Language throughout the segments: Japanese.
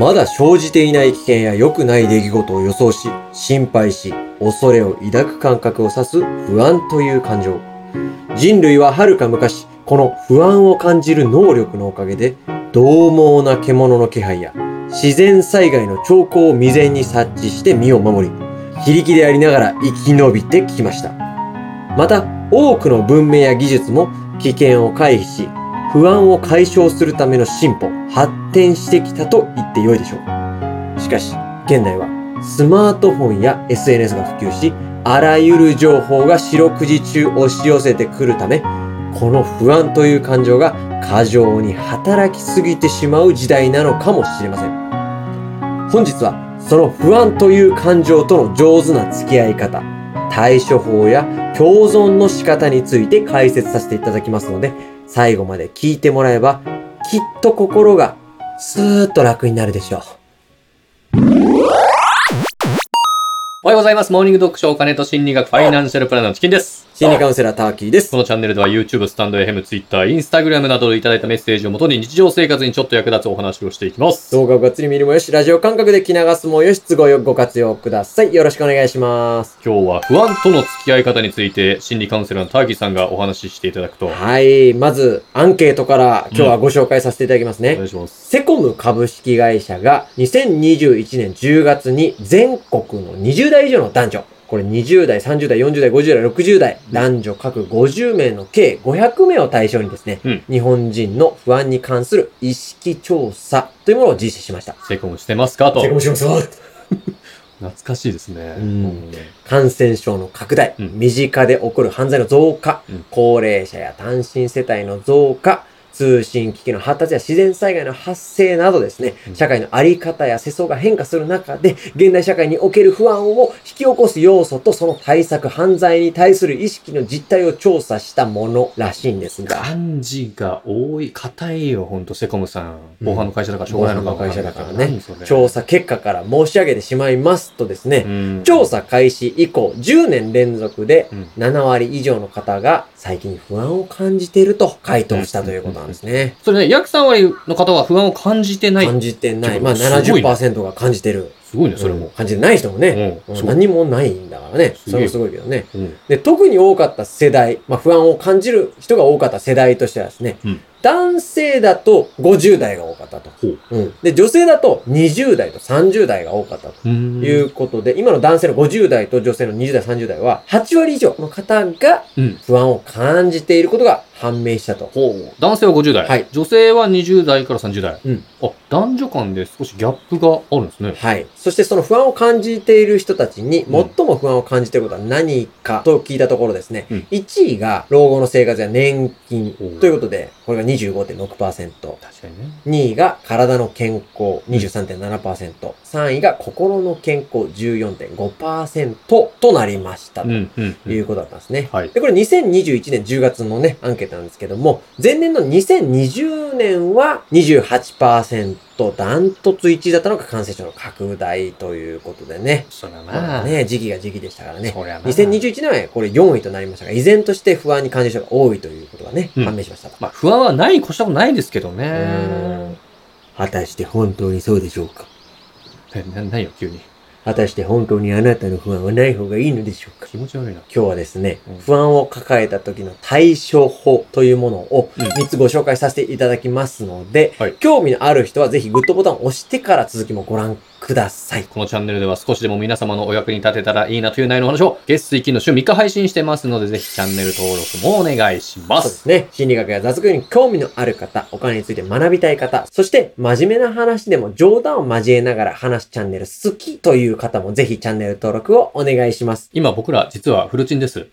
まだ生じていない危険や良くない出来事を予想し、心配し、恐れを抱く感覚を指す不安という感情。人類は遥か昔、この不安を感じる能力のおかげで、獰猛な獣の気配や自然災害の兆候を未然に察知して身を守り、非力でありながら生き延びてきました。また、多くの文明や技術も危険を回避し、不安を解消するための進歩、発展してきたと言ってよいでしょう。しかし、現代はスマートフォンや SNS が普及し、あらゆる情報が四六時中押し寄せてくるため、この不安という感情が過剰に働きすぎてしまう時代なのかもしれません。本日はその不安という感情との上手な付き合い方、対処法や共存の仕方について解説させていただきますので、最後まで聞いてもらえば、きっと心がスーッと楽になるでしょう。おはようございます。モーニング読書お金と心理学ファイナンシャルプランナーのチキンです。心理カウンセラーターキーですこ。のチャンネルでは YouTube、スタンド FM、Twitter、Instagram などでいただいたメッセージをもとに日常生活にちょっと役立つお話をしていきます。動画をがっつり見るもよし、ラジオ感覚で聞き流すもよし、都合よくご活用ください。よろしくお願いします。今日は不安との付き合い方について心理カウンセラーのターキーさんがお話ししていただくと、おはい。まず、アンケートから今日はご紹介させていただきますね。願いします。セコム株式会社が2021年10月に全国の20代以上の男女、これ20代、30代、40代、50代、60代、男女各50名の計500名を対象にですね、うん。日本人の不安に関する意識調査というものを実施しました。セコムしてますか？と。します 懐かしいですね。うん。感染症の拡大、うん。身近で起こる犯罪の増加、うん。高齢者や単身世帯の増加、通信機器の発達や自然災害の発生などですね、うん。社会のあり方や世相が変化する中で、現代社会における不安を引き起こす要素とその対策、犯罪に対する意識の実態を調査したものらしいんですが、漢字が多い、硬いよ、ほんと、セコムさん。うん。防犯の会社だからしょうがないのか会社だからね。調査結果から申し上げてしまいますとですね、うん。調査開始以降10年連続でうん。7割以上の方が最近不安を感じていると回答したということなんですね。それね、約3割の方は不安を感じてない。感じてない。まあすごいね70%が感じてる。すごいね、それうんも。感じてない人もね、何もないんだからね。それもすごいけどね。うんで、特に多かった世代、まあ不安を感じる人が多かった世代としてはですね、うん男性だと50代が多かったと。で、女性だと20代と30代が多かったと。うんいうことで、今の男性の50代と女性の20代、30代は、8割以上の方がうん。不安を感じていることが判明したと。男性は50代。はい女性は20代から30代。うんあ、男女間で少しギャップがあるんですね。はい。そしてその不安を感じている人たちに、うん最も不安を感じていることは何かと聞いたところですね、うん1位が老後の生活や年金ということで、これが25.6%。確かにね。2位が体の健康23.7%。3位が心の健康14.5%となりました。とうん、うん。うんいうことだったんですね。はい。で、これ2021年10月のね、アンケートなんですけども、前年の2020年は28%、ダントツ1位だったのが感染症の拡大ということでね。そりゃまなあね、時期が時期でしたからね。そりゃな2021年はこれ4位となりましたが、依然として不安に感じる人が多いということがね、うん判明しましたと。まあ、不安はないに越したことないですけどねん。果たして本当にそうでしょうか？え、な、何よ、急に？果たして本当にあなたの不安はない方がいいのでしょうか？気持ち悪いな。今日はですねうん、不安を抱えた時の対処法というものをうん。3つご紹介させていただきますので、はい。興味のある人はぜひグッドボタンを押してから続きもご覧ください。このチャンネルでは少しでも皆様のお役に立てたらいいなという内容の話を月水金の週3日配信してますので、ぜひチャンネル登録もお願いしま。そうですすね。心理学や雑学に興味のある方、お金について学びたい方、そして真面目な話でも冗談を交えながら話すチャンネル好きという方もぜひチャンネル登録をお願いします。今僕ら実はフルチンです。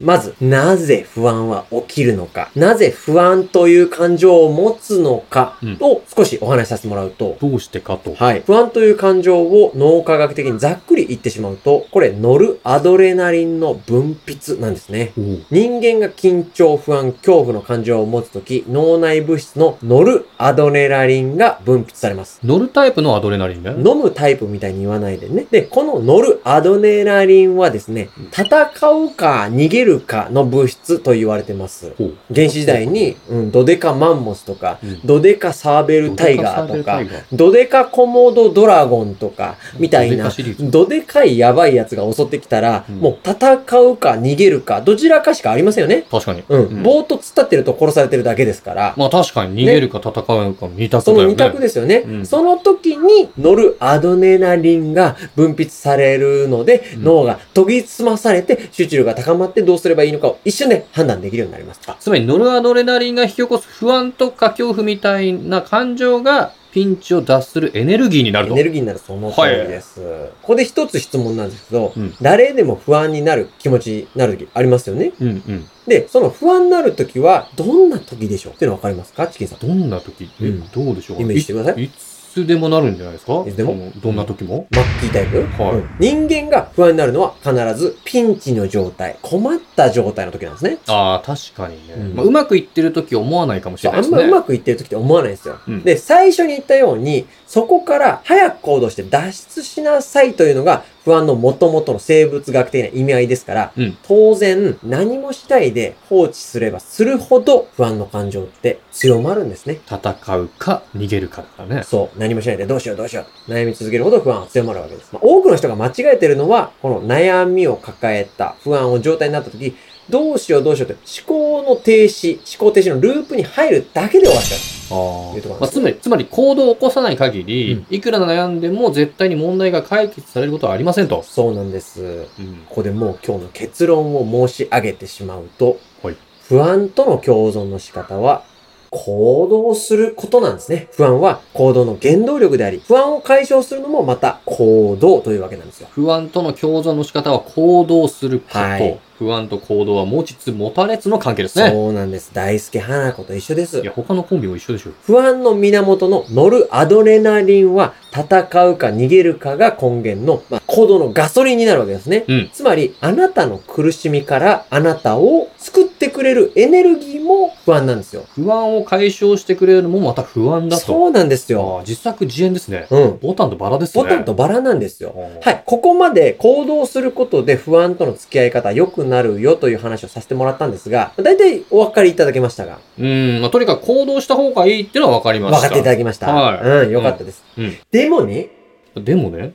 まず、なぜ不安は起きるのか、なぜ不安という感情を持つのかうんを少しお話しさせてもらうと、どうしてかと。はい。不安という感情を脳科学的にざっくり言ってしまうと、これ、ノルアドレナリンの分泌なんですね。人間が緊張、不安、恐怖の感情を持つとき、脳内物質のノルアドレナリンが分泌されます。乗るタイプのアドレナリンね。飲むタイプみたいに言わないでね。で、このノルアドレナリンはですね、戦うか逃げるるかの物質と言われてます。原始時代に、うん、ドデカマンモスとか、うんドデカサーベルタイガーとかドデカコモドドラゴンとか、みたいなどでかいやばいやつが襲ってきたら、うんもう戦うか逃げるか、どちらかしかありませんよね。確かに。うん。うんぼーっと突っ立ってると殺されてるだけですから。まあ確かに逃げるか戦うか二択そのだよね。二択ですよね、うんその時に乗るアドレナリンが分泌されるので、うん脳が研ぎ澄まされて集中力が高まってどうすればいいのかを一瞬で判断できるようになります。つまりノルアドレナリンが引き起こす不安とか恐怖みたいな感情がピンチを脱するエネルギーになると。エネルギーになるその通りです。ここで一つ質問なんですけど、うん誰でも不安になる気持ちになる時ありますよね？うんうん。で、その不安になる時はどんな時でしょう？っていうのわかりますか？チキンさん。どんな時？え、うんどうでしょう？イメージしてくださいい。いつでもなるんじゃないですか？いつでも？どんな時も、マッキータイプ、はい。うん。人間が不安になるのは必ずピンチの状態、困った状態の時なんですね。ああ、確かにね。うん。まあ、うまくいってる時思わないかもしれないですね。あんまうまくいってる時って思わないんですよ。うん。で、最初に言ったように、そこから早く行動して脱出しなさいというのが不安の元々の生物学的な意味合いですから、うん当然何もしないで放置すればするほど不安の感情って強まるんですね。戦うか逃げるかだからね。そう。何もしないでどうしようどうしよう。悩み続けるほど不安は強まるわけです。まあ、多くの人が間違えてるのは、この悩みを抱えた不安を状態になった時、どうしようどうしようって思考の停止、思考停止のループに入るだけで終わっちゃう。あいうところなんですまあ、つまり、つまり行動を起こさない限り、うんいくら悩んでも絶対に問題が解決されることはありませんと。そうなんです。うん。ここでもう今日の結論を申し上げてしまうと、はい不安との共存の仕方は、行動することなんですね。不安は行動の原動力であり、不安を解消するのもまた行動というわけなんですよ。不安との共存の仕方は行動すること。はい不安と行動は持ちつ持たれつの関係ですね。そうなんです。大輔花子と一緒ですい。や、他のコンビも一緒でしょ。不安の源のノルアドレナリンは戦うか逃げるかが根源の、まあ、行動のガソリンになるわけですね。うんつまり、あなたの苦しみからあなたを救ってくれるエネルギーも不安なんですよ。不安を解消してくれるのもまた不安だと。そうなんですよ。実作自演ですね。うん。ボタンとバラですね。ボタンとバラなんですよ。ははい。ここまで行動することで不安との付き合い方良くなるよという話をさせてもらったんですが、大体お分かりいただけましたが、うん、まあ、とにかく行動した方がいいっていうのは分かりました。分かっていただきました。はいうん、よかったです。うん。でもね、でもね、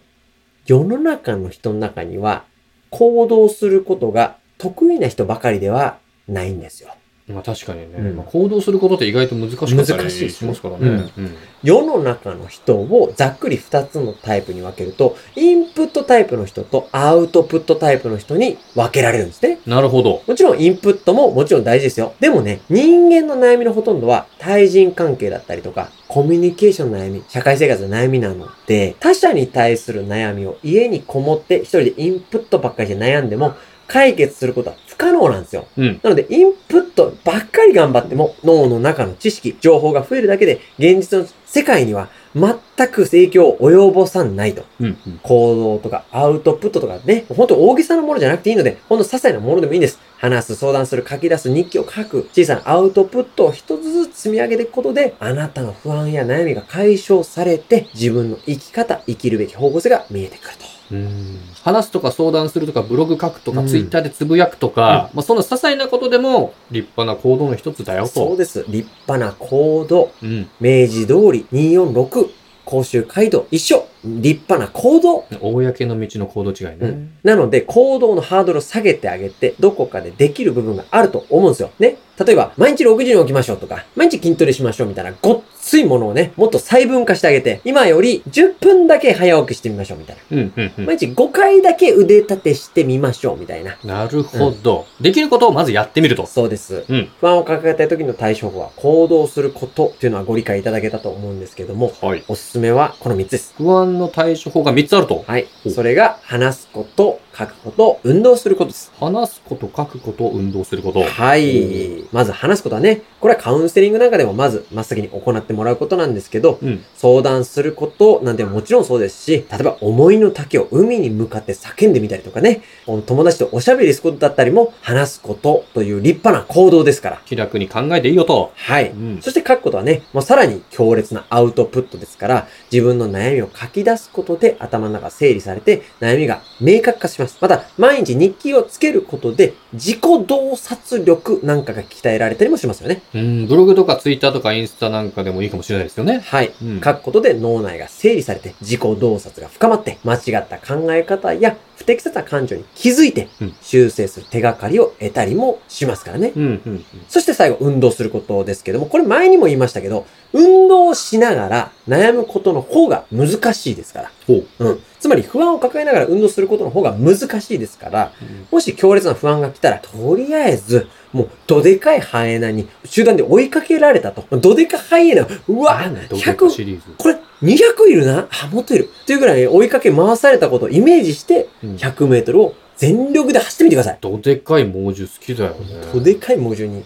世の中の人の中には、行動することが得意な人ばかりではないんですよ。まあ確かにね、うんまあ、行動することって意外と難しかったりしますからね。うん。世の中の人をざっくり2つのタイプに分けると、インプットタイプの人とアウトプットタイプの人に分けられるんですね。なるほど。もちろんインプットももちろん大事ですよ。でもね、人間の悩みのほとんどは対人関係だったりとか、コミュニケーションの悩み、社会生活の悩みなので、他者に対する悩みを家にこもって一人でインプットばっかりして悩んでも、解決することは不可能なんですよ。うん。なので、インプットばっかり頑張っても、脳の中の知識、情報が増えるだけで、現実の世界には全く影響を及ぼさないと。うん。うん。行動とかアウトプットとかね、本当大げさなものじゃなくていいので、ほんと些細なものでもいいんです。話す、相談する、書き出す、日記を書く、小さなアウトプットを一つずつ積み上げていくことで、あなたの不安や悩みが解消されて、自分の生き方、生きるべき方向性が見えてくると。うん話すとか相談するとかブログ書くとか、うんツイッターでつぶやくとか、まあそんな些細なことでも立派な行動の一つだよと。そうです。立派な行動。うん。明治通り246、甲州街道一緒。立派な行動。公の道の行動違いね。うんなので、行動のハードルを下げてあげて、どこかでできる部分があると思うんですよ。ね。例えば、毎日6時に起きましょうとか、毎日筋トレしましょうみたいな、ごっついものをね、もっと細分化してあげて、今より10分だけ早起きしてみましょうみたいな。うん、うん、うん。毎日5回だけ腕立てしてみましょうみたいな。なるほど、できることをまずやってみると。そうです。うん。不安を抱えたい時の対処法は、行動することっていうのはご理解いただけたと思うんですけども、はい。おすすめはこの3つです。不安の対処法が3つあると。はい。それが、話すこと、書くこと、運動することです。話すこと、書くこと、運動すること。はい。まず話すことはね、これはカウンセリングなんかでもまず真っ先に行ってもらうことなんですけど、うん。相談することなんてもちろんそうですし、例えば思いの丈を海に向かって叫んでみたりとかね、この友達とおしゃべりすることだったりも話すことという立派な行動ですから。気楽に考えていいよと。はい。うん。そして書くことはね、もうさらに強烈なアウトプットですから、自分の悩みを書き出すことで頭の中整理されて、悩みが明確化しします。また、毎日日記をつけることで、自己洞察力なんかが鍛えられたりもしますよね。うん、ブログとかツイッターとかインスタなんかでもいいかもしれないですよね。はい。うん書くことで脳内が整理されて、自己洞察が深まって、間違った考え方や不適切な感情に気づいてうん、修正する手がかりを得たりもしますからね。うん、うん、うん。そして最後、運動することですけども、これ前にも言いましたけど、運動しながら悩むことの方が難しいですから。ほう。うん。つまり不安を抱えながら運動することの方が難しいですから、もし強烈な不安が来たら、とりあえず、もう、どでかいハイエナに集団で追いかけられたと。どでかハイエナ、うわなんだどういう100、シリーズ。これ200いるな？あ、もっといる。っていうぐらい追いかけ回されたことをイメージして、うん100メートルを全力で走ってみてください。どでかい猛獣好きだよね。どでかい猛獣に。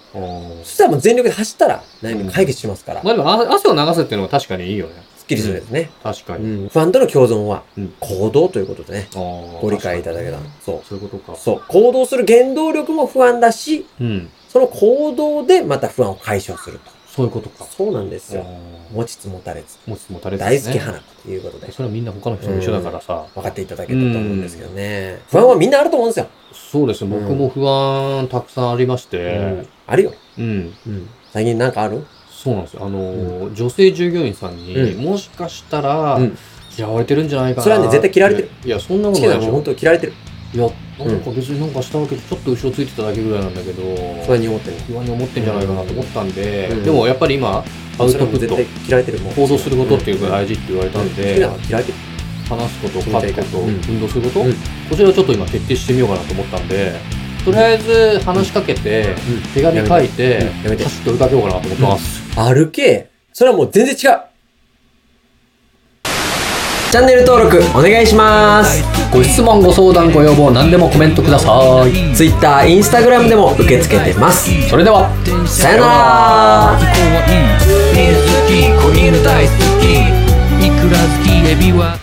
そしたらもう全力で走ったら悩み解決しますから、まあでもあ汗を流すっていうのは確かにいいよね。すっきりするですね。確かに。うん。不安との共存はうん行動ということでね、ご理解いただけた。そう。そういうことか。そう。行動する原動力も不安だし、うん。その行動でまた不安を解消すると。そういうことか。そうなんですよ。あ持ちつ持たれつ。ー持ちつ持たれつね好き花ということで、それはみんな他の人も一緒だからさ。分かっていただけたと思うんですけどね。不安はみんなあると思うんですよ。そうです僕も不安たくさんありましうてん。あるよ。うん。うん。最近なんかある？そうなんですよ。あのー、女性従業員さんに、うもしかしたらうん、嫌われてるんじゃないかな。それはね絶対嫌われてる。いや、そんなことないでしょ。本当嫌われてる。いや、なん。か別になんかしたわけで、ちょっと後ろついてただけぐらいなんだけど、不安に思ってる不安に思ってんじゃないかなと思ったんで、うん。でもやっぱり今、アウトプット行動することっていうのが大事って言われたんでな、のは嫌われてる。話すこと、書うんく。こと、うん。運動すること、うん。こちらをちょっと今徹底してみようかなと思ったんで、とりあえず話しかけて、手紙書いて、うんやめて。走って追いかけようかなと思ってます。歩け。それはもう全然違う。チャンネル登録お願いします。ご質問、ご相談、ご要望、何でもコメントください。Twitter、Instagram でも受け付けてます。それでは、さよなら。水好き、子犬大好き、いくら好き、エビは